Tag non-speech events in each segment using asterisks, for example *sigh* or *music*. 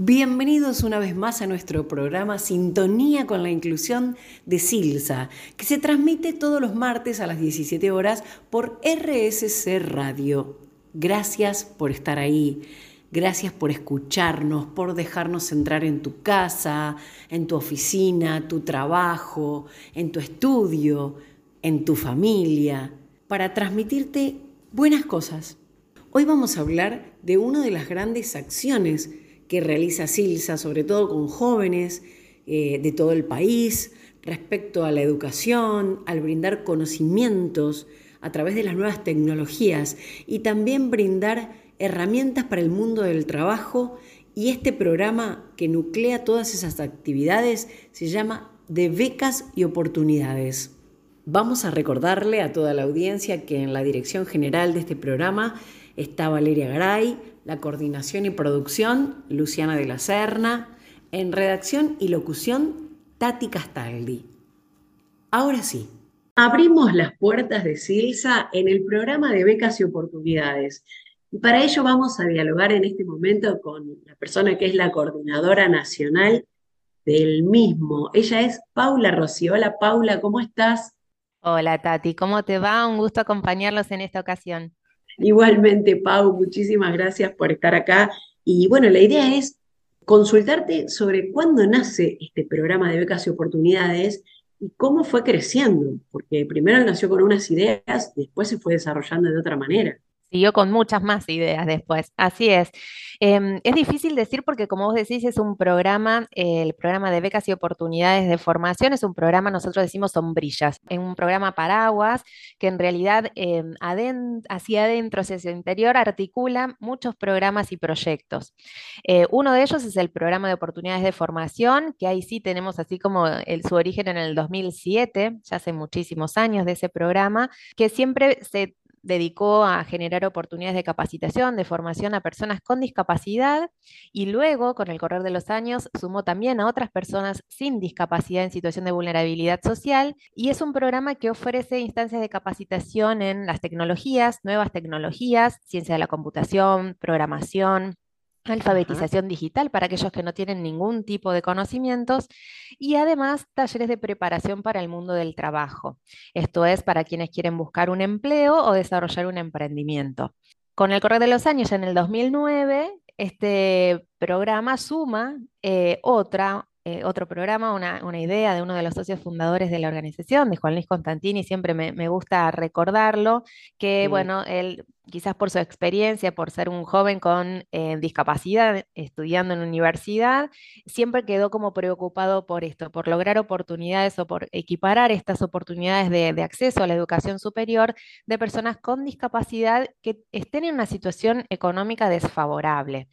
Bienvenidos una vez más a nuestro programa Sintonía con la Inclusión de Silsa, que se transmite todos los martes a las 17 horas por RSC Radio. Gracias por estar ahí, gracias por escucharnos, por dejarnos entrar en tu casa, en tu oficina, tu trabajo, en tu estudio, en tu familia, para transmitirte buenas cosas. Hoy vamos a hablar de una de las grandes acciones que realiza Silsa, sobre todo con jóvenes eh, de todo el país, respecto a la educación, al brindar conocimientos a través de las nuevas tecnologías y también brindar herramientas para el mundo del trabajo. Y este programa que nuclea todas esas actividades se llama de becas y oportunidades. Vamos a recordarle a toda la audiencia que en la dirección general de este programa está Valeria Garay, la coordinación y producción, Luciana de la Serna, en redacción y locución, Tati Castaldi. Ahora sí, abrimos las puertas de Silsa en el programa de becas y oportunidades. Y para ello vamos a dialogar en este momento con la persona que es la coordinadora nacional del mismo. Ella es Paula Rossi. Hola Paula, ¿cómo estás? Hola Tati, ¿cómo te va? Un gusto acompañarlos en esta ocasión. Igualmente, Pau, muchísimas gracias por estar acá. Y bueno, la idea es consultarte sobre cuándo nace este programa de becas y oportunidades y cómo fue creciendo, porque primero nació con unas ideas, después se fue desarrollando de otra manera siguió con muchas más ideas después. Así es. Em, es difícil decir porque, como vos decís, es un programa, el programa de becas y oportunidades de formación, es un programa, nosotros decimos sombrillas, es un programa paraguas que en realidad em, hacia adentro, hacia el interior, articula muchos programas y proyectos. Eh, uno de ellos es el programa de oportunidades de formación, que ahí sí tenemos así como el, su origen en el 2007, ya hace muchísimos años de ese programa, que siempre se dedicó a generar oportunidades de capacitación, de formación a personas con discapacidad y luego, con el correr de los años, sumó también a otras personas sin discapacidad en situación de vulnerabilidad social y es un programa que ofrece instancias de capacitación en las tecnologías, nuevas tecnologías, ciencia de la computación, programación, alfabetización digital para aquellos que no tienen ningún tipo de conocimientos y además talleres de preparación para el mundo del trabajo. Esto es para quienes quieren buscar un empleo o desarrollar un emprendimiento. Con el correr de los años, en el 2009, este programa suma eh, otra eh, otro programa, una, idea de uno de los socios fundadores de la organización, de Juan Luis Constantini, siempre me, gusta recordarlo, que bueno, él quizás por su experiencia, por ser un joven con eh, discapacidad, estudiando en universidad, siempre quedó como preocupado por esto, por lograr oportunidades o por equiparar estas oportunidades de, de acceso a la educación superior de personas con discapacidad que estén en una situación económica desfavorable.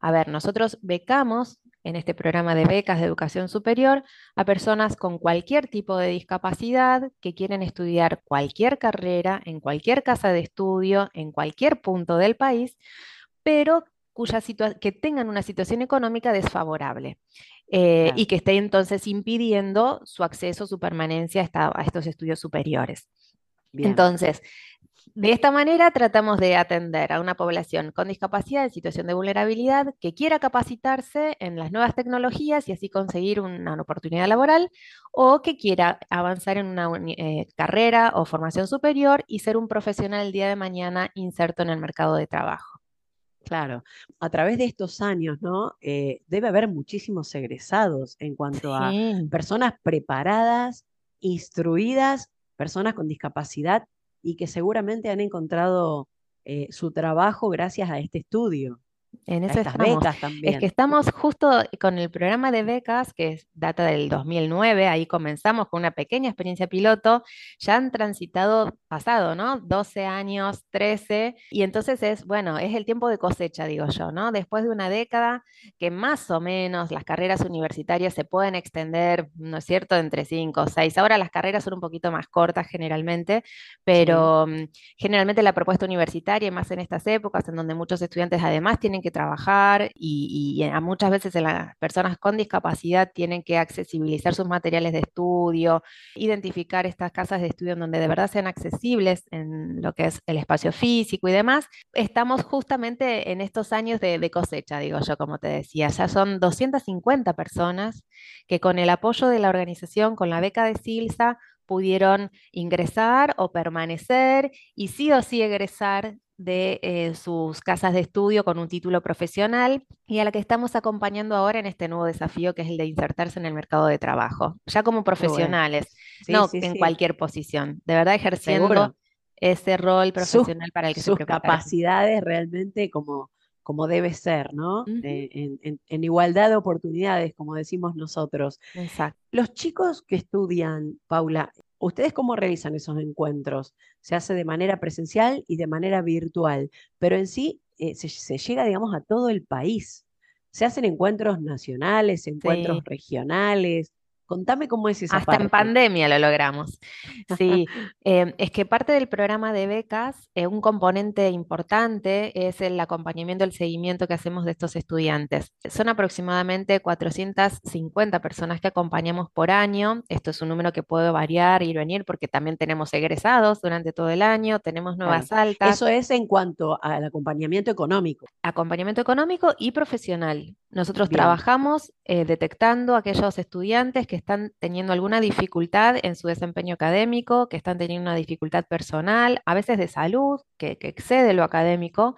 A ver, nosotros becamos en este programa de becas de educación superior a personas con cualquier tipo de discapacidad que quieren estudiar cualquier carrera en cualquier casa de estudio, en cualquier punto del país, pero cuya que tengan una situación económica desfavorable. Eh, y que esté entonces impidiendo su acceso, su permanencia a, estos estudios superiores. Entonces, de esta manera tratamos de atender a una población con discapacidad en situación de vulnerabilidad que quiera capacitarse en las nuevas tecnologías y así conseguir una, oportunidad laboral o que quiera avanzar en una eh, carrera o formación superior y ser un profesional el día de mañana inserto en el mercado de trabajo. Claro, a través de estos años, ¿no? Eh, debe haber muchísimos egresados en cuanto a personas preparadas, instruidas, personas con discapacidad y que seguramente han encontrado eh, su trabajo gracias a este estudio. En eso estamos. Es que estamos justo con el programa de becas, que data del 2009, ahí comenzamos con una pequeña experiencia piloto, ya han transitado pasado, ¿no? 12 años, 13, y entonces es, bueno, es el tiempo de cosecha, digo yo, ¿no? Después de una década que más o menos las carreras universitarias se pueden extender, ¿no es cierto?, entre 5 o 6. Ahora las carreras son un poquito más cortas generalmente, pero mm, generalmente la propuesta universitaria, más en estas épocas, en donde muchos estudiantes además tienen que trabajar y, a muchas veces las personas con discapacidad tienen que accesibilizar sus materiales de estudio, identificar estas casas de estudio en donde de verdad sean accesibles en lo que es el espacio físico y demás. Estamos justamente en estos años de, de cosecha, digo yo, como te decía, ya son 250 personas que con el apoyo de la organización, con la beca de SILSA, pudieron ingresar o permanecer y sí o sí egresar de eh, sus casas de estudio con un título profesional y a la que estamos acompañando ahora en este nuevo desafío que es el de insertarse en el mercado de trabajo, ya como profesionales, no en cualquier posición, de verdad ejerciendo ese rol profesional para el que sus capacidades realmente como como debe ser, ¿no? Eh, en, igualdad de oportunidades, como decimos nosotros. Exacto. Los chicos que estudian, Paula, ¿ustedes cómo realizan esos encuentros? Se hace de manera presencial y de manera virtual, pero en sí eh, se, llega, digamos, a todo el país. Se hacen encuentros nacionales, encuentros regionales. Contame cómo es esa Hasta en pandemia lo logramos. *laughs* Sí, em, es que parte del programa de becas, eh, un componente importante es el acompañamiento, el seguimiento que hacemos de estos estudiantes. Son aproximadamente 450 personas que acompañamos por año. Esto es un número que puede variar, ir y venir, porque también tenemos egresados durante todo el año, tenemos nuevas altas. Eso es en cuanto al acompañamiento económico. Acompañamiento económico y profesional. Nosotros trabajamos eh, detectando aquellos estudiantes que están teniendo alguna dificultad en su desempeño académico, que están teniendo una dificultad personal, a veces de salud, que, excede lo académico,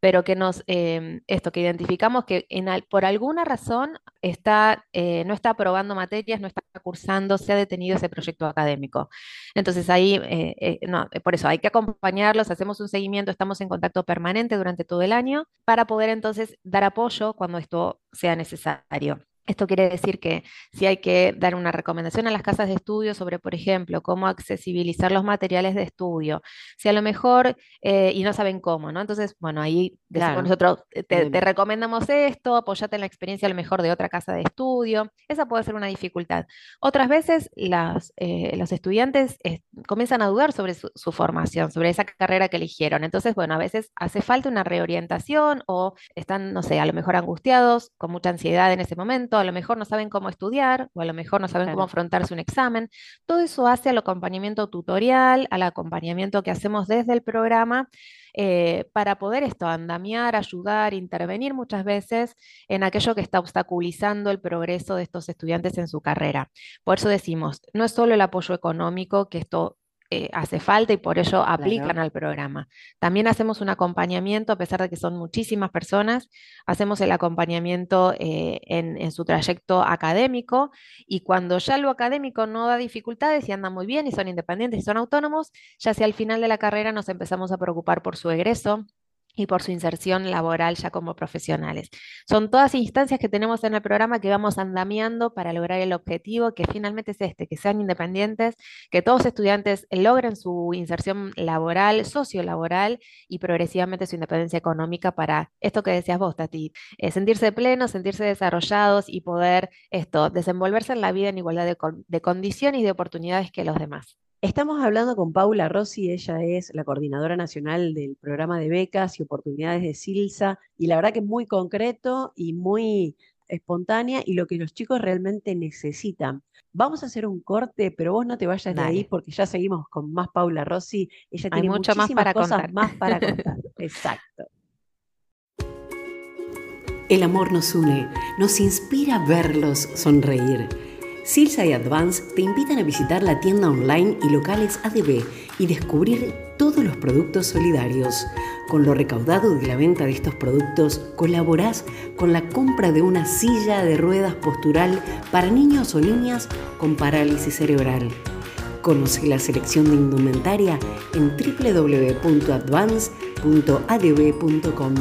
pero que nos, em, esto, que identificamos que por alguna razón está, eh, no está aprobando materias, no está cursando, se ha detenido ese proyecto académico. Entonces ahí, eh, no, por eso hay que acompañarlos, hacemos un seguimiento, estamos en contacto permanente durante todo el año para poder entonces dar apoyo cuando esto sea necesario. Esto quiere decir que si hay que dar una recomendación a las casas de estudio sobre, por ejemplo, cómo accesibilizar los materiales de estudio, si a lo mejor, eh, y no saben cómo, ¿no? Entonces, bueno, ahí nosotros, te, recomendamos esto, apoyate en la experiencia a lo mejor de otra casa de estudio, esa puede ser una dificultad. Otras veces las, eh, los estudiantes eh, comienzan a dudar sobre su, su, formación, sobre esa carrera que eligieron. Entonces, bueno, a veces hace falta una reorientación o están, no sé, a lo mejor angustiados, con mucha ansiedad en ese momento a lo mejor no saben cómo estudiar o a lo mejor no saben cómo afrontarse un examen. Todo eso hace al acompañamiento tutorial, al acompañamiento que hacemos desde el programa eh, para poder esto, andamiar, ayudar, intervenir muchas veces en aquello que está obstaculizando el progreso de estos estudiantes en su carrera. Por eso decimos, no es solo el apoyo económico, que esto eh, hace falta y por ello aplican al programa. También hacemos un acompañamiento, a pesar de que son muchísimas personas, hacemos el acompañamiento eh, en, su trayecto académico y cuando ya lo académico no da dificultades y anda muy bien y son independientes y son autónomos, ya sea al final de la carrera nos empezamos a preocupar por su egreso, y por su inserción laboral ya como profesionales. Son todas instancias que tenemos en el programa que vamos andamiando para lograr el objetivo que finalmente es este, que sean independientes, que todos estudiantes logren su inserción laboral, sociolaboral y progresivamente su independencia económica para esto que decías vos, Tati, eh, sentirse plenos, sentirse desarrollados y poder esto, desenvolverse en la vida en igualdad de condiciones y de oportunidades que los demás. Estamos hablando con Paula Rossi, ella es la coordinadora nacional del programa de becas y oportunidades de SILSA, y la verdad que es muy concreto y muy espontánea y lo que los chicos realmente necesitan. Vamos a hacer un corte, pero vos no te vayas de ahí porque ya seguimos con más Paula Rossi. Ella tiene mucho más para cosas contar. más para *laughs* contar. Exacto. El amor nos une, nos inspira a verlos sonreír. Silsa y Advance te invitan a visitar la tienda online y locales ADB y descubrir todos los productos solidarios. Con lo recaudado de la venta de estos productos, colaborás con la compra de una silla de ruedas postural para niños o niñas con parálisis cerebral. Conoce la selección de indumentaria en www.advance.adb.com.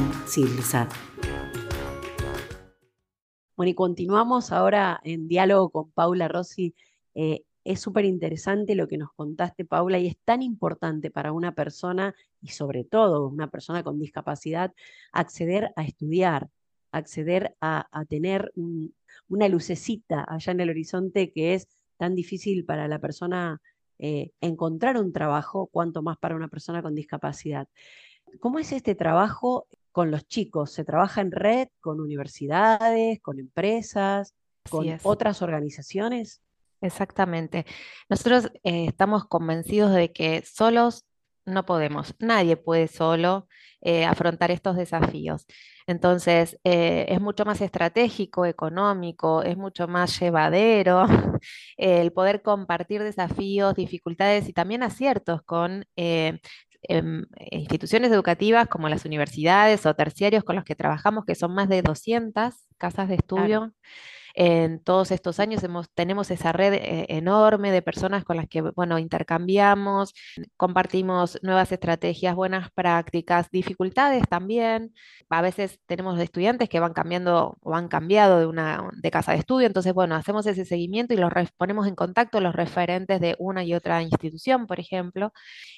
Bueno, y continuamos ahora en diálogo con Paula Rossi. Eh, es súper interesante lo que nos contaste, Paula, y es tan importante para una persona, y sobre todo una persona con discapacidad, acceder a estudiar, acceder a, tener una lucecita allá en el horizonte que es tan difícil para la persona eh, encontrar un trabajo, cuanto más para una persona con discapacidad. ¿Cómo es este trabajo con los chicos? ¿Se trabaja en red con universidades, con empresas, con otras organizaciones? Exactamente. Nosotros eh, estamos convencidos de que solos no podemos, nadie puede solo eh, afrontar estos desafíos. Entonces, eh, es mucho más estratégico, económico, es mucho más llevadero *laughs* el poder compartir desafíos, dificultades y también aciertos con em, instituciones educativas como las universidades o terciarios con los que trabajamos, que son más de 200 casas de estudio. En todos estos años tenemos esa red eh, enorme de personas con las que, bueno, intercambiamos, compartimos nuevas estrategias, buenas prácticas, dificultades también. A veces tenemos estudiantes que van cambiando o han cambiado de una de casa de estudio, entonces, bueno, hacemos ese seguimiento y los ponemos en contacto los referentes de una y otra institución, por ejemplo,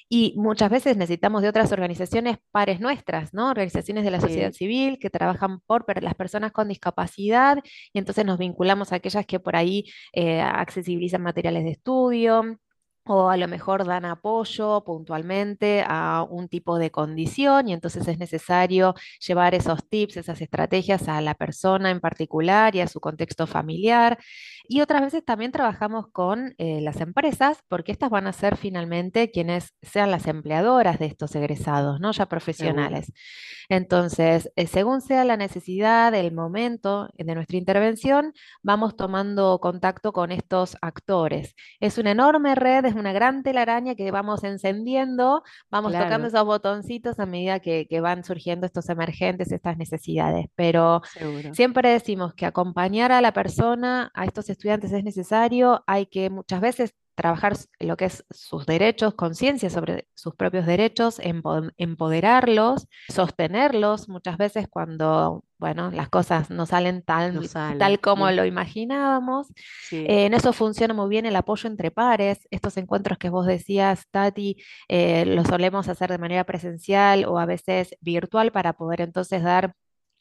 y muchas veces necesitamos de otras organizaciones pares nuestras, ¿no? Organizaciones de la sociedad civil que trabajan por las personas con discapacidad y entonces nos vinculamos a aquellas que por ahí eh, accesibilizan materiales de estudio, o a lo mejor dan apoyo puntualmente a un tipo de condición y entonces es necesario llevar esos tips, esas estrategias a la persona en particular y a su contexto familiar. Y otras veces también trabajamos con eh, las empresas porque estas van a ser finalmente quienes sean las empleadoras de estos egresados, ¿no? Ya profesionales. Entonces, eh, según sea la necesidad, el momento de nuestra intervención, vamos tomando contacto con estos actores. Es una enorme red, es una gran telaraña que vamos encendiendo, vamos tocando esos botoncitos a medida que, van surgiendo estos emergentes, estas necesidades. Pero siempre decimos que acompañar a la persona, a estos estudiantes es necesario, hay que muchas veces trabajar lo que es sus derechos, conciencia sobre sus propios derechos, empoderarlos, sostenerlos muchas veces cuando, bueno, las cosas no salen tal, tal como lo imaginábamos. Eh, en eso funciona muy bien el apoyo entre pares. Estos encuentros que vos decías, Tati, eh, los solemos hacer de manera presencial o a veces virtual para poder entonces dar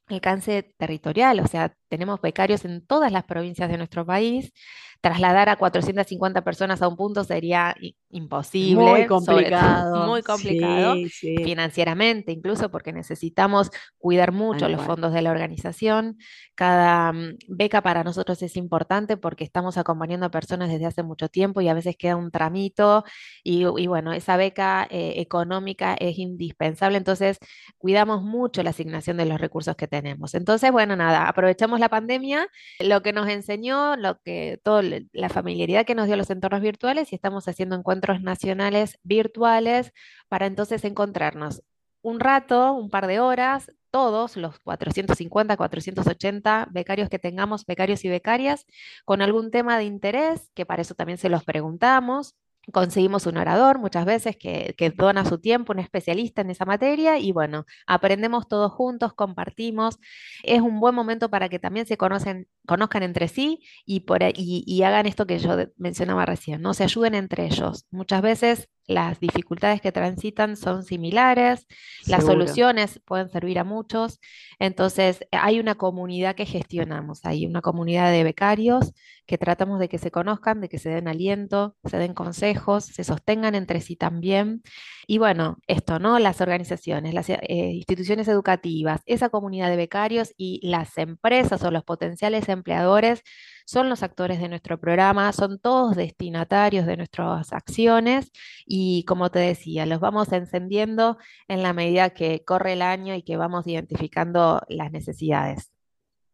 alcance territorial, o sea, tenemos becarios en todas las provincias de nuestro país. Trasladar a 450 personas a un punto sería imposible. Muy complicado. muy complicado financieramente, incluso porque necesitamos cuidar mucho los fondos de la organización. Cada mm, beca para nosotros es importante porque estamos acompañando a personas desde hace mucho tiempo y a veces queda un tramito y, bueno, esa beca eh, económica es indispensable. Entonces, cuidamos mucho la asignación de los recursos que tenemos. Entonces, bueno, nada, aprovechamos la pandemia, lo que nos enseñó, lo que toda la familiaridad que nos dio los entornos virtuales y estamos haciendo encuentros nacionales virtuales para entonces encontrarnos un rato, un par de horas, todos los 450, 480 becarios que tengamos, becarios y becarias, con algún tema de interés, que para eso también se los preguntamos, conseguimos un orador muchas veces que, dona su tiempo, un especialista en esa materia y bueno, aprendemos todos juntos, compartimos. Es un buen momento para que también se conocen, conozcan entre sí y, por, y hagan esto que yo mencionaba recién, ¿no? Se ayuden entre ellos. Muchas veces las dificultades que transitan son similares, las soluciones pueden servir a muchos, entonces hay una comunidad que gestionamos, hay una comunidad de becarios que tratamos de que se conozcan, de que se den aliento, se den consejos, se sostengan entre sí también. Y bueno, esto, ¿no? Las organizaciones, las eh, instituciones educativas, esa comunidad de becarios y las empresas o los potenciales empleadores son los actores de nuestro programa, son todos destinatarios de nuestras acciones y como te decía, los vamos encendiendo en la medida que corre el año y que vamos identificando las necesidades.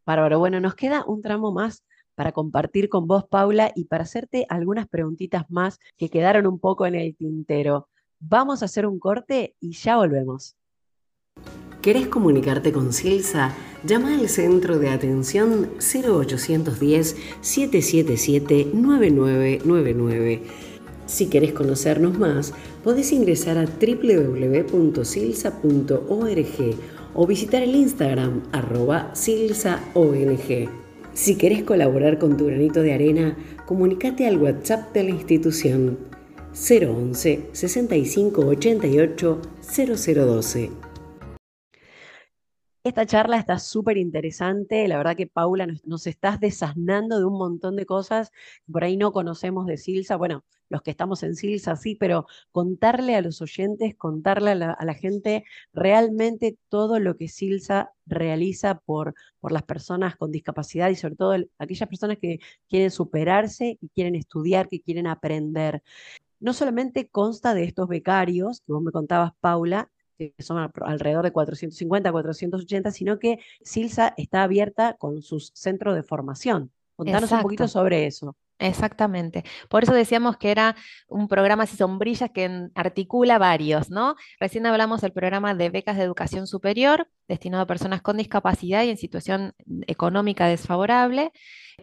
Bárbaro, bueno, nos queda un tramo más para compartir con vos, Paula, y para hacerte algunas preguntitas más que quedaron un poco en el tintero. Vamos a hacer un corte y ya volvemos. ¿Querés comunicarte con Silsa? Llama al centro de atención 0810-777-9999. Si querés conocernos más, podés ingresar a www.silsa.org o visitar el Instagram arroba silsaong. Si querés colaborar con tu granito de arena, comunícate al WhatsApp de la institución 011 65 88 0012. Esta charla está súper interesante. La verdad que Paula nos, estás desasnando de un montón de cosas por ahí no conocemos de Silsa. Bueno, los que estamos en Silsa sí, pero contarle a los oyentes, contarle a la, gente realmente todo lo que Silsa realiza por, por las personas con discapacidad y sobre todo el, aquellas personas que quieren superarse, que quieren estudiar, que quieren aprender. No solamente consta de estos becarios que vos me contabas, Paula, que son alrededor de 450, 480, sino que Silsa está abierta con sus centros de formación. Contanos Exacto. un poquito sobre eso. Exactamente. Por eso decíamos que era un programa así sombrillas que articula varios, ¿no? Recién hablamos del programa de becas de educación superior destinado a personas con discapacidad y en situación económica desfavorable,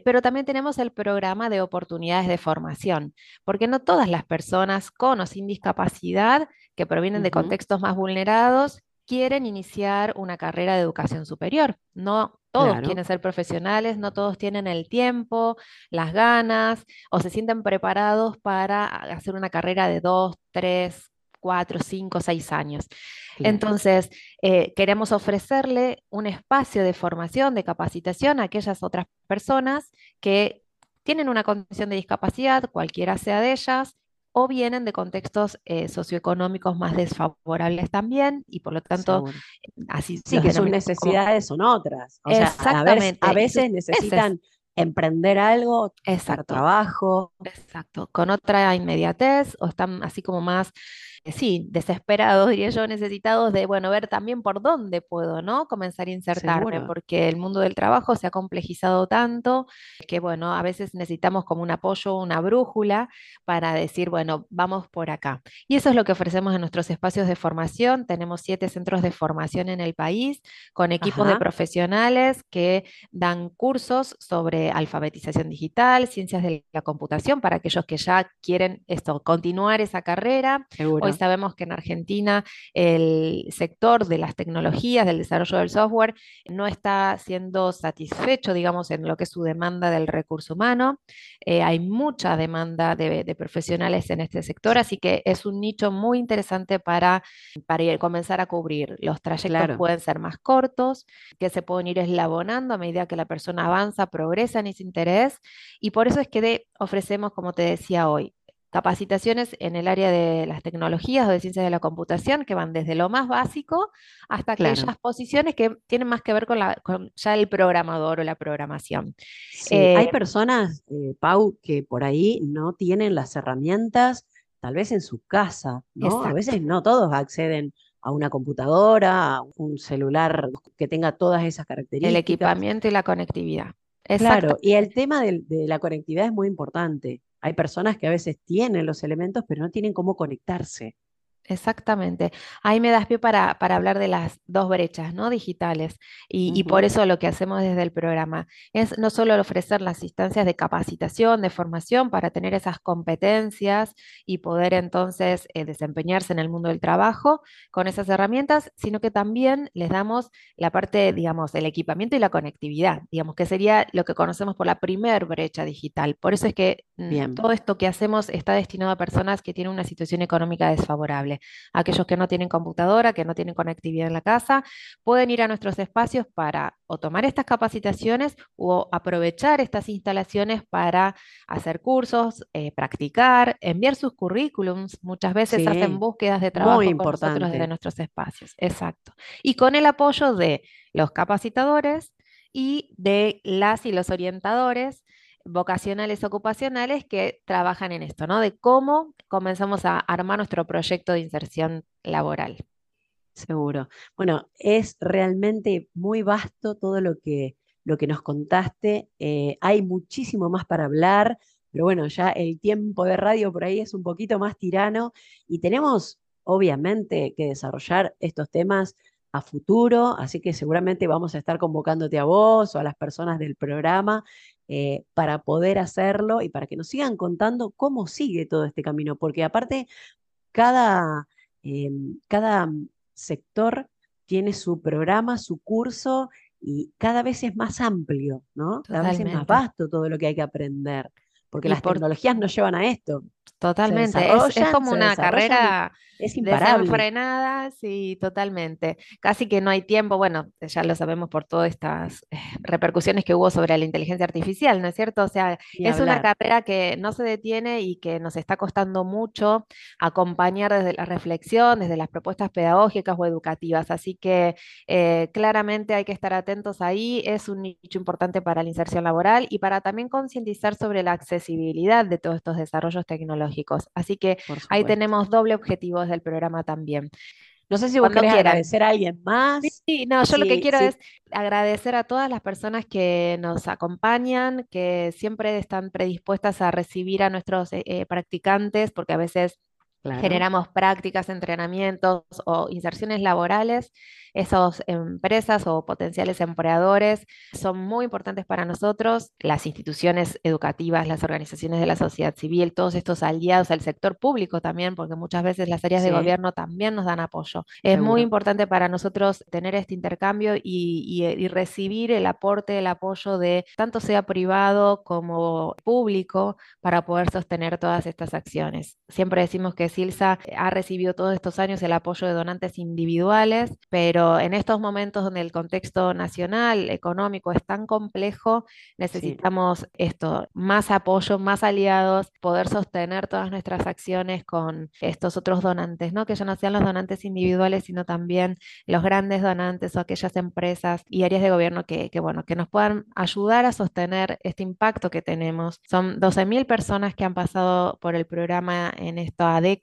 pero también tenemos el programa de oportunidades de formación, porque no todas las personas con o sin discapacidad que provienen uh -huh. de contextos más vulnerados quieren iniciar una carrera de educación superior. No todos claro. quieren ser profesionales, no todos tienen el tiempo, las ganas o se sienten preparados para hacer una carrera de dos, tres, cuatro, cinco, seis años. Claro. Entonces, eh, queremos ofrecerle un espacio de formación, de capacitación a aquellas otras personas que tienen una condición de discapacidad, cualquiera sea de ellas, o vienen de contextos eh, socioeconómicos más desfavorables también, y por lo tanto, Seguro. así Sí, que sus necesidades como... son otras. O Exactamente. Sea, a, veces, a veces necesitan emprender algo, Exacto. trabajo. Exacto, con otra inmediatez, o están así como más sí, desesperados, diría yo, necesitados de, bueno, ver también por dónde puedo, ¿no? Comenzar a insertarme, Seguro. porque el mundo del trabajo se ha complejizado tanto que, bueno, a veces necesitamos como un apoyo, una brújula para decir, bueno, vamos por acá. Y eso es lo que ofrecemos en nuestros espacios de formación. Tenemos siete centros de formación en el país con equipos Ajá. de profesionales que dan cursos sobre alfabetización digital, ciencias de la computación para aquellos que ya quieren esto, continuar esa carrera. Seguro. Hoy sabemos que en Argentina el sector de las tecnologías, del desarrollo del software, no está siendo satisfecho, digamos, en lo que es su demanda del recurso humano. Eh, hay mucha demanda de, de, profesionales en este sector, así que es un nicho muy interesante para, para ir, comenzar a cubrir. Los trayectos claro. pueden ser más cortos, que se pueden ir eslabonando a medida que la persona avanza, progresa en ese interés, y por eso es que de, ofrecemos, como te decía hoy, capacitaciones en el área de las tecnologías o de ciencias de la computación que van desde lo más básico hasta aquellas posiciones que tienen más que ver con, la, con, ya el programador o la programación. Sí, eh, hay personas, eh, Pau, que por ahí no tienen las herramientas, tal vez en su casa, ¿no? Exacto. A veces no todos acceden a una computadora, a un celular que tenga todas esas características. El equipamiento y la conectividad. Exacto. Claro, y el tema de, de la conectividad es muy importante. Hay personas que a veces tienen los elementos, pero no tienen cómo conectarse. Exactamente. Ahí me das pie para, para hablar de las dos brechas ¿no? digitales y, uh -huh. y, por eso lo que hacemos desde el programa es no solo ofrecer las instancias de capacitación, de formación para tener esas competencias y poder entonces eh, desempeñarse en el mundo del trabajo con esas herramientas, sino que también les damos la parte, digamos, el equipamiento y la conectividad, digamos, que sería lo que conocemos por la primer brecha digital. Por eso es que mm, Bien. todo esto que hacemos está destinado a personas que tienen una situación económica desfavorable. Aquellos que no tienen computadora, que no tienen conectividad en la casa, pueden ir a nuestros espacios para o tomar estas capacitaciones o aprovechar estas instalaciones para hacer cursos, eh, practicar, enviar sus currículums. Muchas veces sí, hacen búsquedas de trabajo muy con nosotros desde nuestros espacios. Exacto. Y con el apoyo de los capacitadores y de las y los orientadores vocacionales ocupacionales que trabajan en esto, ¿no? De cómo comenzamos a armar nuestro proyecto de inserción laboral. Seguro. Bueno, es realmente muy vasto todo lo que, lo que nos contaste. Eh, hay muchísimo más para hablar, pero bueno, ya el tiempo de radio por ahí es un poquito más tirano y tenemos, obviamente, que desarrollar estos temas a futuro, así que seguramente vamos a estar convocándote a vos o a las personas del programa eh, para poder hacerlo y para que nos sigan contando cómo sigue todo este camino, porque aparte cada, eh, cada sector tiene su programa, su curso y cada vez es más amplio, ¿no? Cada vez es más vasto todo lo que hay que aprender, porque y las por... tecnologías nos llevan a esto. Totalmente, es, como una carrera es imparable. Desenfrenada, sí, totalmente. Casi que no hay tiempo, bueno, ya lo sabemos por todas estas eh, repercusiones que hubo sobre la inteligencia artificial, ¿no es cierto? O sea, es una carrera que no se detiene y que nos está costando mucho acompañar desde la reflexión, desde las propuestas pedagógicas o educativas. Así que eh, claramente hay que estar atentos ahí. Es un nicho importante para la inserción laboral y para también concientizar sobre la accesibilidad de todos estos desarrollos tecnológicos. Así que ahí tenemos doble objetivo del programa también. No sé si vos querés agradecer a alguien más. Sí, no, yo lo que quiero es agradecer a todas las personas que nos acompañan, que siempre están predispuestas a recibir a nuestros eh, eh, practicantes, porque a veces Generamos prácticas, entrenamientos o inserciones laborales. Esas empresas o potenciales empleadores son muy importantes para nosotros. Las instituciones educativas, las organizaciones de la sociedad civil, todos estos aliados, al sector público también, porque muchas veces las áreas de gobierno también nos dan apoyo. Es muy importante para nosotros tener este intercambio y, y recibir el aporte, el apoyo de tanto sea privado como público para poder sostener todas estas acciones. Siempre decimos que Silsa ha recibido todos estos años el apoyo de donantes individuales, pero en estos momentos donde el contexto nacional, económico es tan complejo, necesitamos esto, más apoyo, más aliados, poder sostener todas nuestras acciones con estos otros donantes, ¿no? Que ya no sean los donantes individuales, sino también los grandes donantes o aquellas empresas y áreas de gobierno que, que bueno, que nos puedan ayudar a sostener este impacto que tenemos. Son 12.000 personas que han pasado por el programa en esta década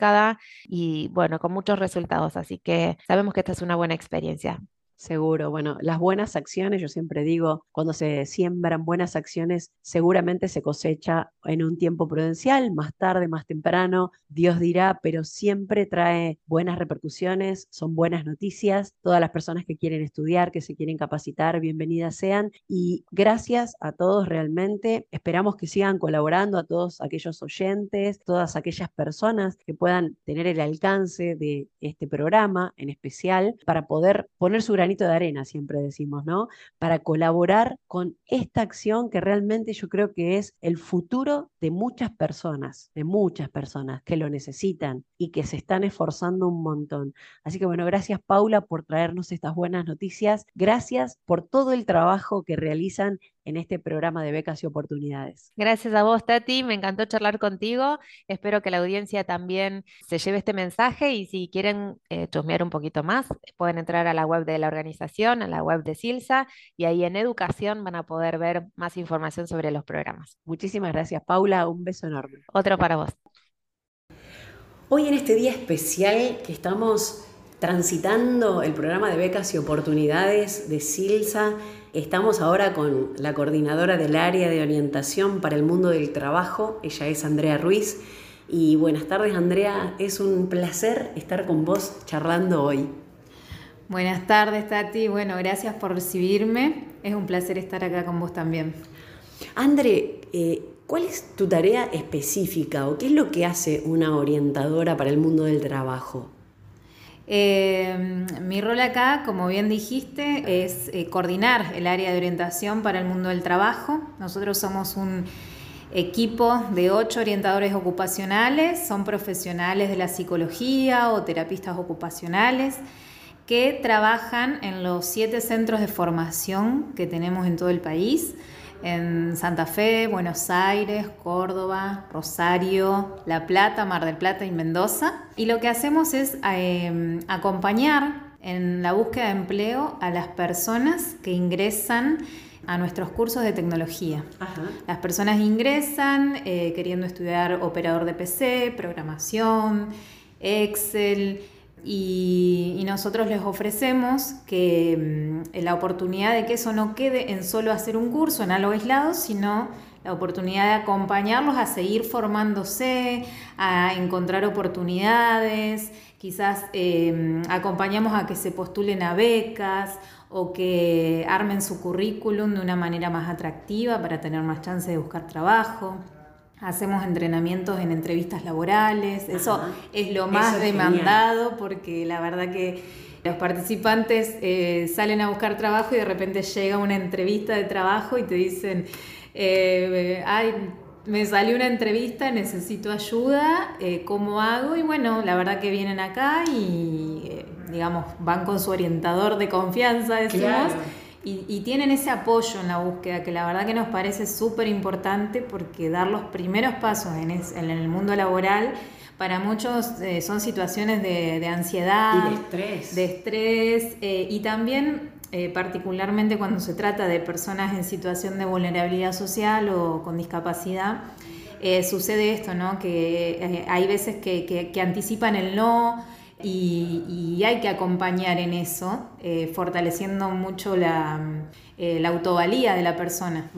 y bueno, con muchos resultados. Así que sabemos que esta es una buena experiencia. Seguro, bueno, las buenas acciones, yo siempre digo, cuando se siembran buenas acciones, seguramente se cosecha en un tiempo prudencial, más tarde, más temprano, Dios dirá, pero siempre trae buenas repercusiones, son buenas noticias. Todas las personas que quieren estudiar, que se quieren capacitar, bienvenidas sean. Y gracias a todos realmente. Esperamos que sigan colaborando, a todos aquellos oyentes, todas aquellas personas que puedan tener el alcance de este programa en especial para poder poner su gran de arena, siempre decimos, ¿no? Para colaborar con esta acción que realmente yo creo que es el futuro de muchas personas, de muchas personas que lo necesitan y que se están esforzando un montón. Así que bueno, gracias Paula por traernos estas buenas noticias. Gracias por todo el trabajo que realizan en este programa de becas y oportunidades. Gracias a vos, Tati. Me encantó charlar contigo. Espero que la audiencia también se lleve este mensaje y si quieren eh, chusmear un poquito más, pueden entrar a la web de la organización, a la web de Silsa y ahí en educación van a poder ver más información sobre los programas. Muchísimas gracias, Paula. Un beso enorme. Otro para vos. Hoy en este día especial que estamos transitando el programa de becas y oportunidades de Silsa, Estamos ahora con la coordinadora del área de orientación para el mundo del trabajo, ella es Andrea Ruiz. Y buenas tardes Andrea, es un placer estar con vos charlando hoy. Buenas tardes Tati, bueno, gracias por recibirme, es un placer estar acá con vos también. André, eh, ¿cuál es tu tarea específica o qué es lo que hace una orientadora para el mundo del trabajo? Eh, mi rol acá, como bien dijiste, es eh, coordinar el área de orientación para el mundo del trabajo. Nosotros somos un equipo de ocho orientadores ocupacionales, son profesionales de la psicología o terapistas ocupacionales que trabajan en los siete centros de formación que tenemos en todo el país en Santa Fe, Buenos Aires, Córdoba, Rosario, La Plata, Mar del Plata y Mendoza. Y lo que hacemos es em, acompañar en la búsqueda de empleo a las personas que ingresan a nuestros cursos de tecnología. Las personas ingresan eh, queriendo estudiar operador de PC, programación, Excel, y, nosotros les ofrecemos que mm, la oportunidad de que eso no quede en solo hacer un curso en algo aislado, sino la oportunidad de acompañarlos a seguir formándose, a encontrar oportunidades, quizás em, acompañamos a que se postulen a becas o que armen su currículum de una manera más atractiva para tener más chance de buscar trabajo. Hacemos entrenamientos en entrevistas laborales, eso es lo más demandado porque la verdad que los participantes eh, salen a buscar trabajo y de repente llega una entrevista de trabajo y te dicen, eh, ay, me salió una entrevista, necesito ayuda, eh, ¿cómo hago? Y bueno, la verdad que vienen acá y, eh, digamos, van con su orientador de confianza, decimos. Y, tienen ese apoyo en la búsqueda que la verdad que nos parece súper importante porque dar los primeros pasos en, el mundo laboral para muchos eh, son situaciones de, ansiedad, y de estrés, de estrés y también eh, particularmente cuando se trata de personas en situación de vulnerabilidad social o con discapacidad, eh, sucede esto, ¿no? Que eh, hay veces que, anticipan el no y, hay que acompañar en eso, fortaleciendo mucho la, autovalía de la persona.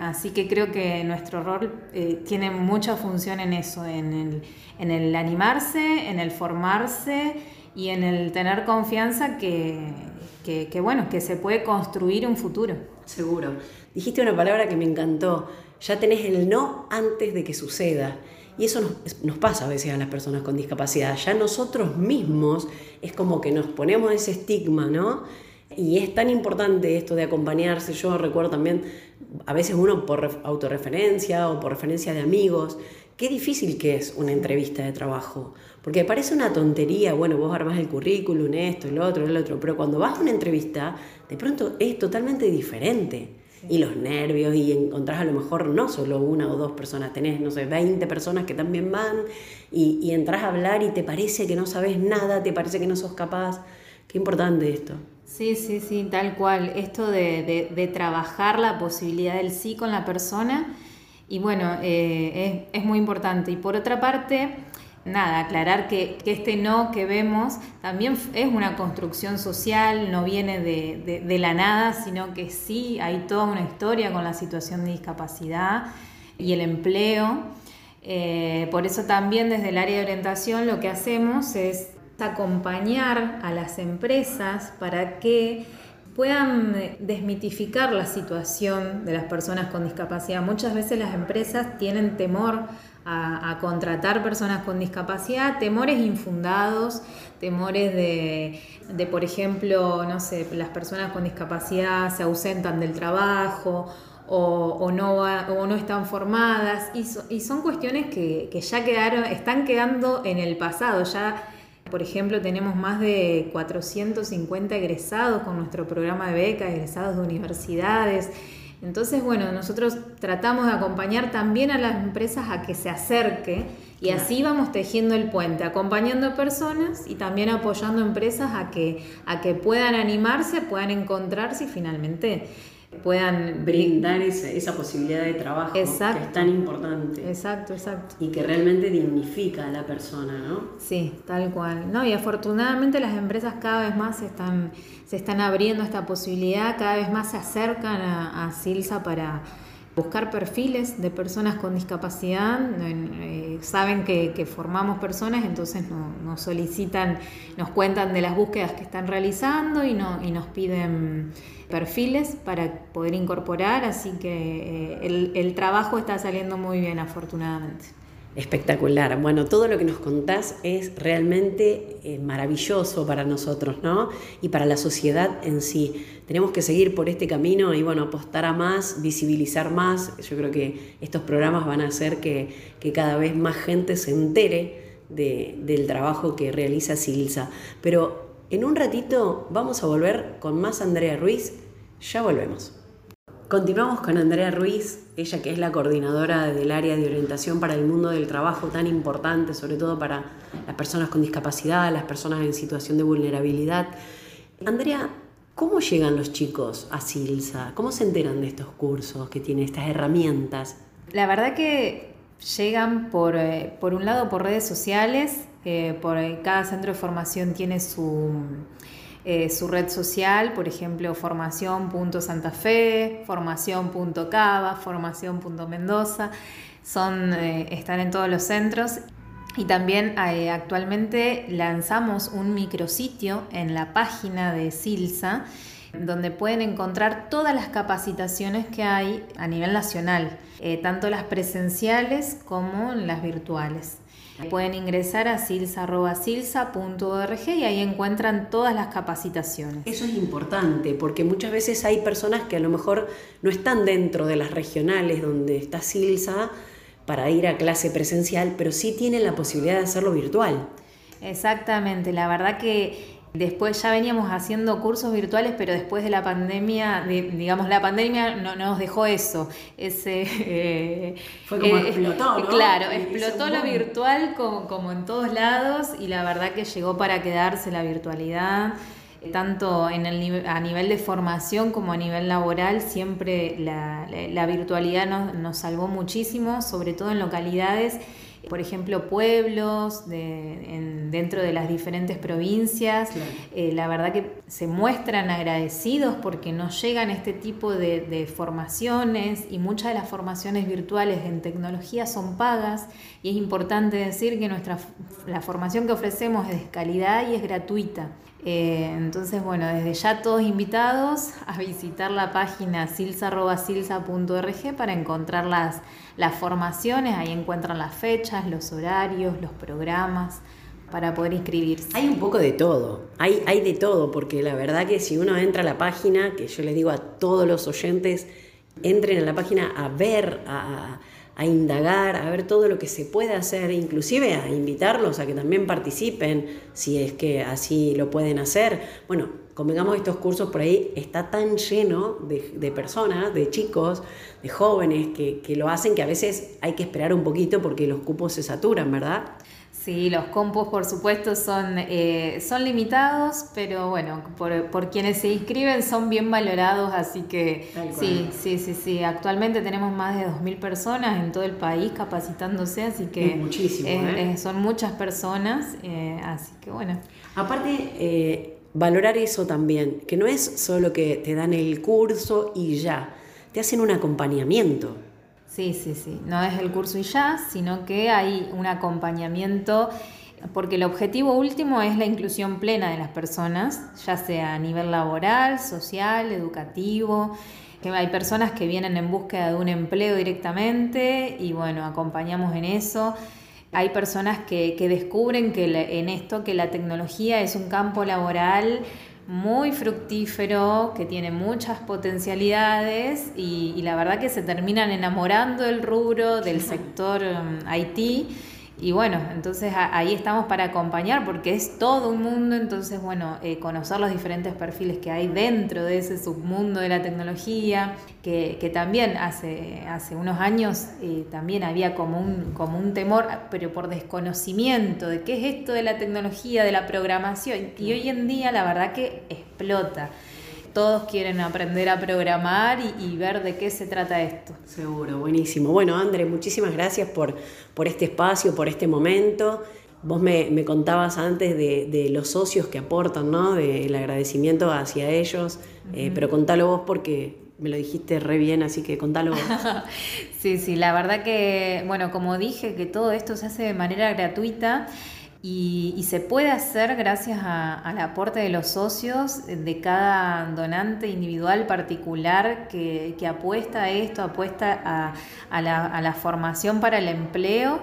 así que creo que nuestro rol tiene mucha función en eso, en el, en el animarse, en el formarse y en el tener confianza que que, bueno, que se puede construir un futuro. Seguro. Dijiste una palabra que me encantó. Ya tenés el no antes de que suceda. Y eso nos, pasa a veces a las personas con discapacidad. Ya nosotros mismos es como que nos ponemos ese estigma, ¿no? Y es tan importante esto de acompañarse. Yo recuerdo también, a veces uno por autorreferencia o por referencia de amigos, qué difícil que es una entrevista de trabajo. Porque parece una tontería, bueno, vos armás el currículum, esto, el otro, el otro, pero cuando vas a una entrevista, de pronto es totalmente diferente. Y los nervios, y encontrás a lo mejor no solo una o dos personas, tenés, no sé, 20 personas que también van, y, entras a hablar y te parece que no sabes nada, te parece que no sos capaz. Qué importante esto. Sí, sí, sí, tal cual. Esto de, de, trabajar la posibilidad del sí con la persona. Y bueno, eh, es, es, muy importante. Y por otra parte, nada, aclarar que, este no que vemos también es una construcción social, no viene de, la nada, sino que sí hay toda una historia con la situación de discapacidad y el empleo. Eh, por eso también desde el área de orientación lo que hacemos es acompañar a las empresas para que puedan desmitificar la situación de las personas con discapacidad. Muchas veces las empresas tienen temor a, contratar personas con discapacidad, temores infundados, temores de, por ejemplo, no sé, las personas con discapacidad se ausentan del trabajo o, no, o no están formadas y, son cuestiones que, que, ya quedaron, están quedando en el pasado, ya por ejemplo, tenemos más de 450 egresados con nuestro programa de becas, egresados de universidades. Entonces, bueno, nosotros tratamos de acompañar también a las empresas a que se acerque y así vamos tejiendo el puente, acompañando a personas y también apoyando empresas a que, a que puedan animarse, puedan encontrarse y finalmente puedan brindar esa, posibilidad de trabajo que es tan importante. Exacto, exacto. Y que realmente dignifica a la persona, ¿no? Sí, tal cual. No, y afortunadamente las empresas cada vez más están, se están abriendo esta posibilidad, cada vez más se acercan a, Silsa para buscar perfiles de personas con discapacidad, eh, saben que, formamos personas, entonces nos solicitan, nos cuentan de las búsquedas que están realizando y, no, y nos piden perfiles para poder incorporar, así que eh, el, trabajo está saliendo muy bien afortunadamente. Espectacular. Bueno, todo lo que nos contás es realmente eh, maravilloso para nosotros, ¿no? Y para la sociedad en sí. Tenemos que seguir por este camino y, bueno, apostar a más, visibilizar más. Yo creo que estos programas van a hacer que, cada vez más gente se entere del trabajo que realiza Silsa. Pero en un ratito vamos a volver con más Andrea Ruiz. Ya volvemos. Continuamos con Andrea Ruiz, ella que es la coordinadora del área de orientación para el mundo del trabajo tan importante, sobre todo para las personas con discapacidad, las personas en situación de vulnerabilidad. Andrea, ¿cómo llegan los chicos a Silsa? ¿Cómo se enteran de estos cursos que tiene estas herramientas? La verdad que llegan por, eh, por un lado por redes sociales, por cada centro de formación tiene su, eh, su red social, por ejemplo, formación.santafe, formación.cava, formación.mendoza, eh, están en todos los centros. Y también eh, actualmente lanzamos un micrositio en la página de Silsa, donde pueden encontrar todas las capacitaciones que hay a nivel nacional, tanto las presenciales como las virtuales. Pueden ingresar a silsa.silsa.org y ahí encuentran todas las capacitaciones. Eso es importante porque muchas veces hay personas que a lo mejor no están dentro de las regionales donde está Silsa, para ir a clase presencial, pero sí tienen la posibilidad de hacerlo virtual. Exactamente, la verdad que Después ya veníamos haciendo cursos virtuales, pero después de la pandemia, digamos, la pandemia no, nos dejó eso. Ese, eh, Fue como eh, explotó, ¿no? Claro, explotó lo virtual como, como en todos lados y la verdad que llegó para quedarse la virtualidad tanto en el, a nivel de formación como a nivel laboral, siempre la, virtualidad nos, nos, salvó muchísimo, sobre todo en localidades por ejemplo, pueblos dentro de las diferentes provincias. Eh, la verdad que se muestran agradecidos porque nos llegan este tipo de, formaciones y muchas de las formaciones virtuales en tecnología son pagas y es importante decir que nuestra, la formación que ofrecemos es de calidad y es gratuita. Eh, entonces, bueno, desde ya todos invitados a visitar la página silsa.silsa.org para encontrar las, las formaciones, ahí encuentran las fechas, los horarios, los programas para poder inscribirse. Hay un poco de todo, hay, hay de todo, porque la verdad que si uno entra a la página, que yo le digo a todos los oyentes, entren a la página a ver, a, a indagar, a ver todo lo que se puede hacer, inclusive a invitarlos a que también participen, si es que así lo pueden hacer. Bueno, convengamos estos cursos por ahí, está tan lleno de, personas, de chicos, de jóvenes que, que lo hacen que a veces hay que esperar un poquito porque los cupos se saturan, ¿verdad? Sí, los compos por supuesto son, eh, son limitados, pero bueno, por, quienes se inscriben son bien valorados, así que sí, sí, sí, sí. Actualmente tenemos más de 2.000 personas en todo el país capacitándose, así que muchísimo, ¿eh? son muchas personas, eh, así que bueno. Aparte, valorar eso también, que no es solo que te dan el curso y ya, te hacen un acompañamiento. Sí, sí, sí. No es el curso y ya, sino que hay un acompañamiento, porque el objetivo último es la inclusión plena de las personas, ya sea a nivel laboral, social, educativo. Que hay personas que vienen en búsqueda de un empleo directamente y bueno, acompañamos en eso. Hay personas que, descubren que en esto que la tecnología es un campo laboral muy fructífero, que tiene muchas potencialidades y, la verdad que se terminan enamorando del rubro, del sector um, IT y bueno, entonces ahí estamos para acompañar porque es todo un mundo, entonces bueno, eh, conocer los diferentes perfiles que hay dentro de ese submundo de la tecnología, que, que también hace, hace unos años eh, también había como un, como un temor, pero por desconocimiento de qué es esto de la tecnología, de la programación, y hoy en día la verdad que explota todos quieren aprender a programar y, ver de qué se trata esto. Seguro, buenísimo. Bueno, André, muchísimas gracias por, por este espacio, por este momento. Vos me, contabas antes de, los socios que aportan, ¿no? Del agradecimiento hacia ellos, eh, pero contalo vos porque me lo dijiste re bien, así que contalo vos. *laughs* sí, sí, la verdad que, bueno, como dije, que todo esto se hace de manera gratuita. Y, se puede hacer gracias al aporte de los socios, de cada donante individual particular que, apuesta a esto, apuesta a, la, formación para el empleo.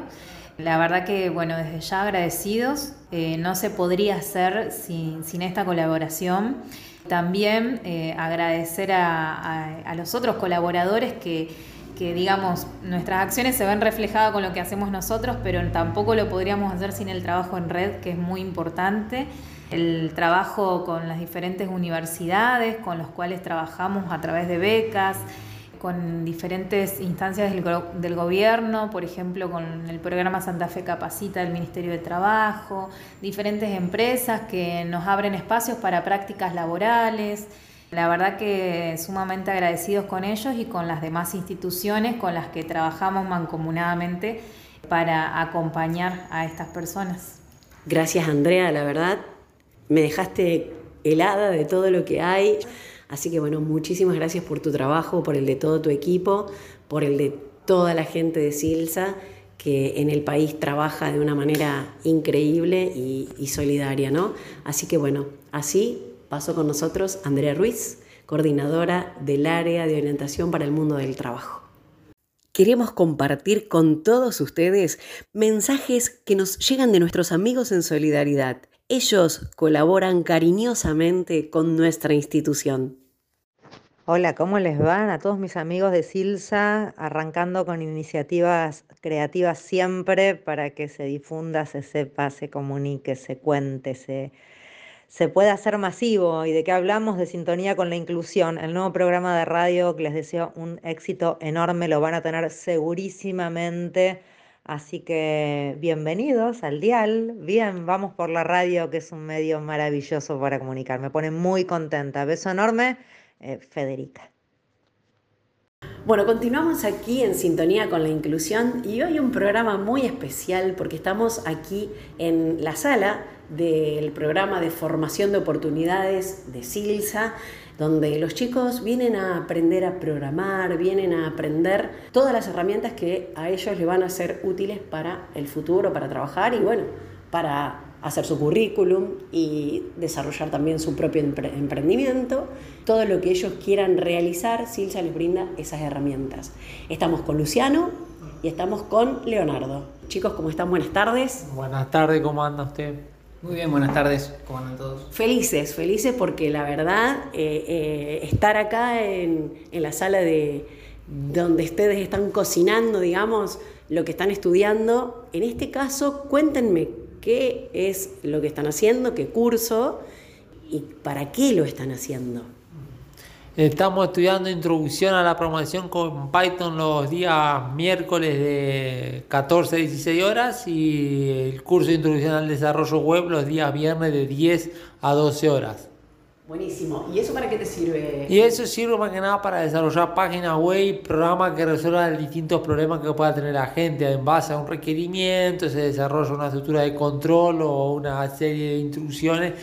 La verdad que, bueno, desde ya agradecidos, eh, no se podría hacer sin, esta colaboración. También eh, agradecer a los otros colaboradores que, que digamos, nuestras acciones se ven reflejadas con lo que hacemos nosotros, pero tampoco lo podríamos hacer sin el trabajo en red, que es muy importante. El trabajo con las diferentes universidades, con los cuales trabajamos a través de becas, con diferentes instancias del, del, gobierno, por ejemplo, con el programa Santa Fe Capacita del Ministerio de Trabajo, diferentes empresas que nos abren espacios para prácticas laborales. La verdad que sumamente agradecidos con ellos y con las demás instituciones con las que trabajamos mancomunadamente para acompañar a estas personas. Gracias Andrea, la verdad me dejaste helada de todo lo que hay. Así que bueno, muchísimas gracias por tu trabajo, por el de todo tu equipo, por el de toda la gente de Silsa que en el país trabaja de una manera increíble y, y solidaria, ¿no? Así que bueno, así Pasó con nosotros Andrea Ruiz, coordinadora del área de orientación para el mundo del trabajo. Queremos compartir con todos ustedes mensajes que nos llegan de nuestros amigos en solidaridad. Ellos colaboran cariñosamente con nuestra institución. Hola, ¿cómo les van a todos mis amigos de Silsa? Arrancando con iniciativas creativas siempre para que se difunda, se sepa, se comunique, se cuente, se, se pueda hacer masivo. ¿Y de qué hablamos? De sintonía con la inclusión. El nuevo programa de radio que les deseo un éxito enorme, lo van a tener segurísimamente. Así que bienvenidos al dial. Bien, vamos por la radio, que es un medio maravilloso para comunicar. Me pone muy contenta. Beso enorme eh, Federica. Bueno, continuamos aquí en sintonía con la inclusión y hoy un programa muy especial porque estamos aquí en la sala del programa de formación de oportunidades de Silsa, donde los chicos vienen a aprender a programar, vienen a aprender todas las herramientas que a ellos les van a ser útiles para el futuro, para trabajar y bueno, para hacer su currículum y desarrollar también su propio emprendimiento. Todo lo que ellos quieran realizar, Silsa les brinda esas herramientas. Estamos con Luciano y estamos con Leonardo. Chicos, ¿cómo están? Buenas tardes. Buenas tardes, ¿cómo anda usted? Muy bien, buenas tardes, ¿cómo andan todos? Felices, felices porque la verdad, eh, eh, estar acá en, en la sala de donde ustedes están cocinando, digamos, lo que están estudiando, en este caso, cuéntenme qué es lo que están haciendo, qué curso y para qué lo están haciendo. Estamos estudiando introducción a la programación con Python los días miércoles de 14 a 16 horas y el curso de introducción al desarrollo web los días viernes de 10 a 12 horas. Buenísimo. ¿Y eso para qué te sirve? Y eso sirve más que nada para desarrollar páginas web, programas que resuelvan distintos problemas que pueda tener la gente en base a un requerimiento, se desarrolla una estructura de control o una serie de instrucciones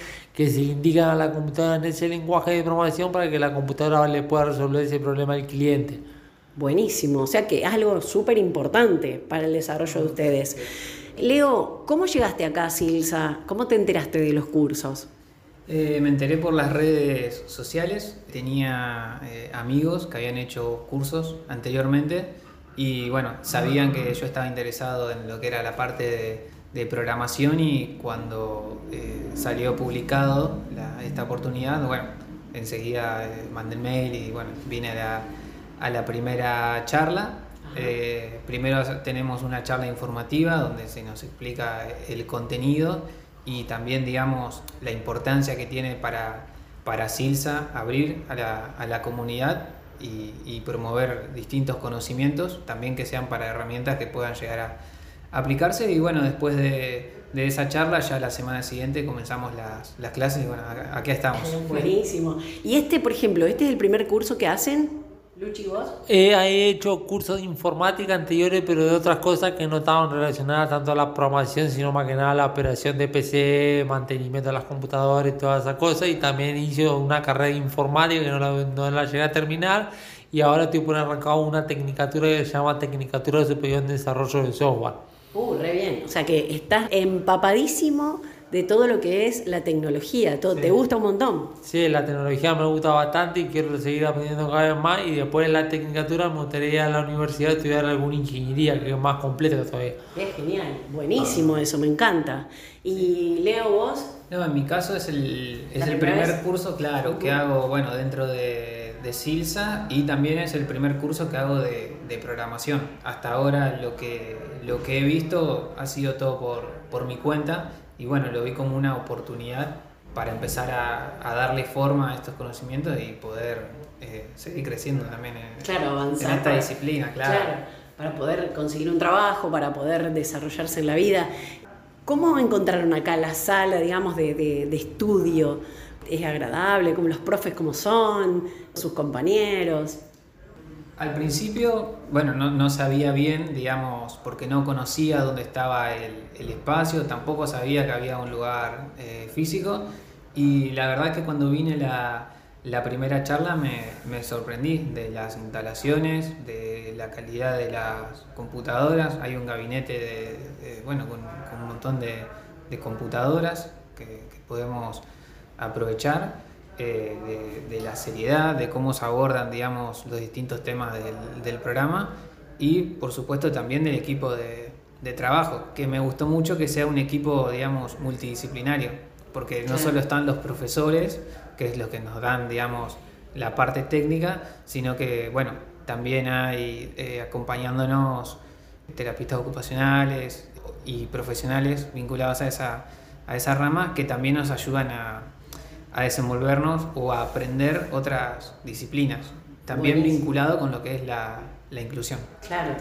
que se indican a la computadora en ese lenguaje de programación para que la computadora le pueda resolver ese problema al cliente. Buenísimo, o sea que es algo súper importante para el desarrollo de ustedes. Leo, ¿cómo llegaste acá, Silsa? ¿Cómo te enteraste de los cursos? Eh, me enteré por las redes sociales, tenía eh, amigos que habían hecho cursos anteriormente y bueno, sabían que yo estaba interesado en lo que era la parte de, programación y cuando eh, salió publicado esta oportunidad, bueno, enseguida mandé el mail y bueno, vine a la, primera charla. primero tenemos una charla informativa donde se nos explica el contenido y también, digamos, la importancia que tiene para, para Silsa abrir a la, a la comunidad y, promover distintos conocimientos, también que sean para herramientas que puedan llegar a aplicarse. Y bueno, después de, de esa charla, ya la semana siguiente comenzamos las, las clases y bueno, aquí estamos. Buenísimo. Y este, por ejemplo, ¿este es el primer curso que hacen? Luchi, ¿vos? He hecho cursos de informática anteriores, pero de otras cosas que no estaban relacionadas tanto a la programación, sino más que nada a la operación de PC, mantenimiento de las computadoras y todas esas cosas. Y también hice una carrera de informática que no la, no la llegué a terminar. Y ahora estoy por arrancar una tecnicatura que se llama Tecnicatura de Superior en Desarrollo de Software. Uh, re bien. O sea que estás empapadísimo de todo lo que es la tecnología. Todo, ¿Te gusta un montón? Sí, la tecnología me gusta bastante y quiero seguir aprendiendo cada vez más. Y después en la tecnicatura me gustaría ir a la universidad a estudiar alguna ingeniería que es más completa todavía. Es genial, buenísimo eso, me encanta. ¿Y Leo vos? No, en mi caso es el, es el primer curso, claro, que hago bueno dentro de, de Silsa y también es el primer curso que hago de, de programación. Hasta ahora lo que, lo que he visto ha sido todo por, por mi cuenta y bueno, lo vi como una oportunidad para empezar a, darle forma a estos conocimientos y poder eh, seguir creciendo también en, claro, esta disciplina, claro. Para poder conseguir un trabajo, para poder desarrollarse en la vida. ¿Cómo encontraron acá la sala, digamos, de, de estudio? ¿Es agradable? ¿Cómo los profes cómo son? ¿Sus compañeros? Al principio, bueno, no, sabía bien, digamos, porque no conocía dónde estaba el, espacio, tampoco sabía que había un lugar eh, físico y la verdad que cuando vine la, la primera charla me, sorprendí de las instalaciones, de la calidad de las computadoras. Hay un gabinete de, bueno, con, un montón de, computadoras que podemos aprovechar. Eh, de, la seriedad, de cómo se abordan, digamos, los distintos temas del, programa y, por supuesto, también del equipo de, trabajo, que me gustó mucho que sea un equipo, digamos, multidisciplinario, porque no solo están los profesores, que es lo que nos dan, digamos, la parte técnica, sino que, bueno, también hay eh, acompañándonos terapistas ocupacionales y profesionales vinculados a esa, a esa rama que también nos ayudan a, a desenvolvernos o a aprender otras disciplinas, también vinculado con lo que es la, la inclusión. Claro.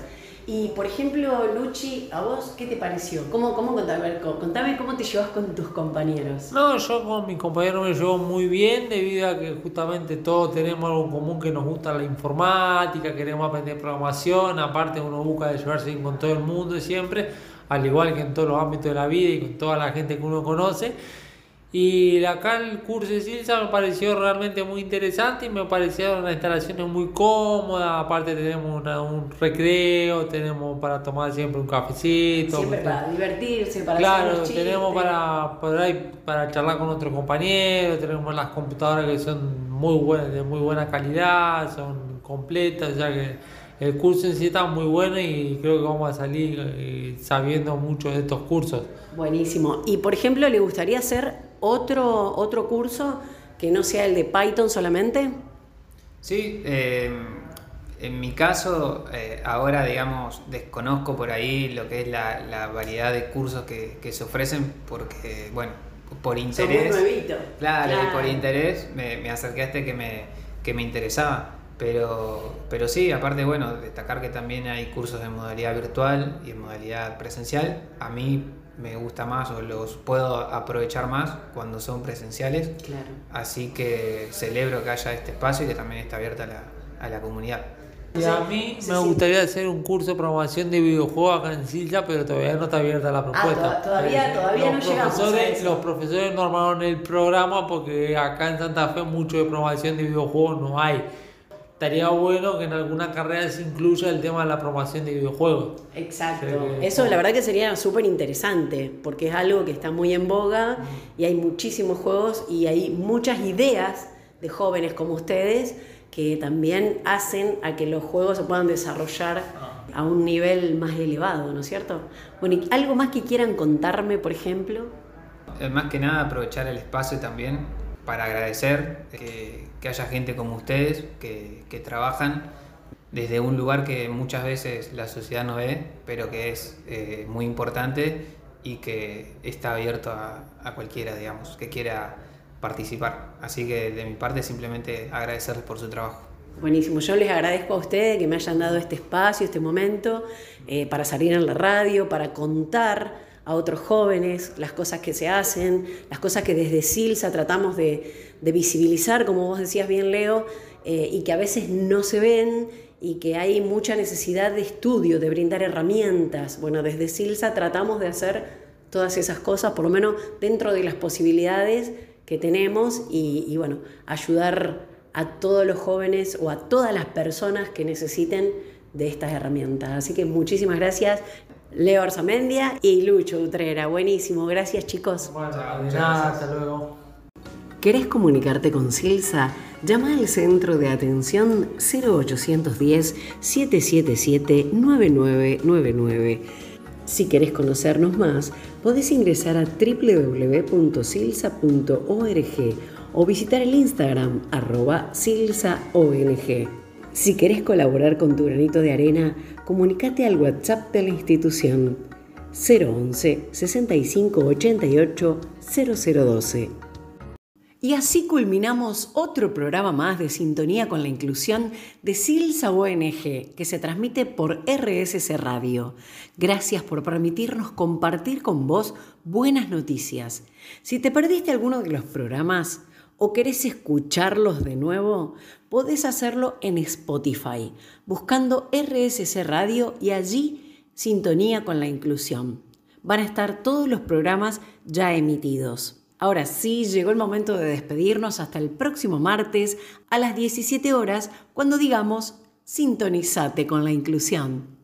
Y por ejemplo, Luchi, ¿a vos qué te pareció? ¿Cómo, cómo contame, contame cómo te llevas con tus compañeros? No, yo con mis compañeros me llevo muy bien debido a que justamente todos tenemos algo en común que nos gusta la informática, queremos aprender programación, aparte uno busca de llevarse bien con todo el mundo siempre, al igual que en todos los ámbitos de la vida y con toda la gente que uno conoce. Y acá el curso de Silsa me pareció realmente muy interesante y me parecieron las instalaciones muy cómodas. Aparte, tenemos un recreo, tenemos para tomar siempre un cafecito. Siempre para divertirse, para Claro, tenemos para, para, para charlar con otros compañeros. Tenemos las computadoras que son muy buenas, de muy buena calidad, son completas, ya que el curso en sí está muy bueno y creo que vamos a salir eh, sabiendo mucho de estos cursos. Buenísimo. Y por ejemplo, ¿le gustaría hacer otro, otro curso que no sea el de Python solamente? Sí, em, en mi caso, eh, ahora digamos, desconozco por ahí lo que es la, variedad de cursos que, se ofrecen porque, bueno, por interés. Claro, claro. por interés me, me acerqué a este que me, que me interesaba. Pero, pero sí, aparte, bueno, destacar que también hay cursos en modalidad virtual y en modalidad presencial. A mí me gusta más o los puedo aprovechar más cuando son presenciales. Claro. Así que celebro que haya este espacio y que también esté abierta a la, a la comunidad. Y a mí me gustaría hacer un curso de promoción de videojuegos acá en Silla, pero todavía no está abierta la ah, propuesta. todavía, todavía no llegamos a Los profesores no armaron el programa porque acá en Santa Fe mucho de promoción de videojuegos no hay estaría bueno que en alguna carrera se incluya el tema de la promoción de videojuegos. Exacto. Eso la verdad que sería súper interesante, porque es algo que está muy en boga y hay muchísimos juegos y hay muchas ideas de jóvenes como ustedes que también hacen a que los juegos se puedan desarrollar a un nivel más elevado, ¿no es cierto? Bueno, ¿y algo más que quieran contarme, por ejemplo? Eh, más que nada aprovechar el espacio también para agradecer que, haya gente como ustedes que, trabajan desde un lugar que muchas veces la sociedad no ve, pero que es eh, muy importante y que está abierto a, cualquiera, digamos, que quiera participar. Así que de mi parte simplemente agradecerles por su trabajo. Buenísimo, yo les agradezco a ustedes que me hayan dado este espacio, este momento, eh, para salir en la radio, para contar a otros jóvenes, las cosas que se hacen, las cosas que desde Silsa tratamos de, visibilizar, como vos decías bien, Leo, eh, y que a veces no se ven y que hay mucha necesidad de estudio, de brindar herramientas. Bueno, desde Silsa tratamos de hacer todas esas cosas, por lo menos dentro de las posibilidades que tenemos, y, y bueno, ayudar a todos los jóvenes o a todas las personas que necesiten de estas herramientas. Así que muchísimas gracias. Leo Arzamendia y Lucho Utrera. Buenísimo, gracias chicos. Bueno, hasta luego. ¿Querés comunicarte con Silsa? Llama al centro de atención 0810-777-9999. Si querés conocernos más, podés ingresar a www.silsa.org o visitar el Instagram arroba silsaong. Si querés colaborar con tu granito de arena, comunícate al WhatsApp de la institución 011 65 88 0012. Y así culminamos otro programa más de Sintonía con la Inclusión de Silsa ONG, que se transmite por RSC Radio. Gracias por permitirnos compartir con vos buenas noticias. Si te perdiste alguno de los programas o querés escucharlos de nuevo, podés hacerlo en Spotify, buscando RSC Radio y allí sintonía con la inclusión. Van a estar todos los programas ya emitidos. Ahora sí, llegó el momento de despedirnos hasta el próximo martes a las 17 horas cuando digamos sintonizate con la inclusión.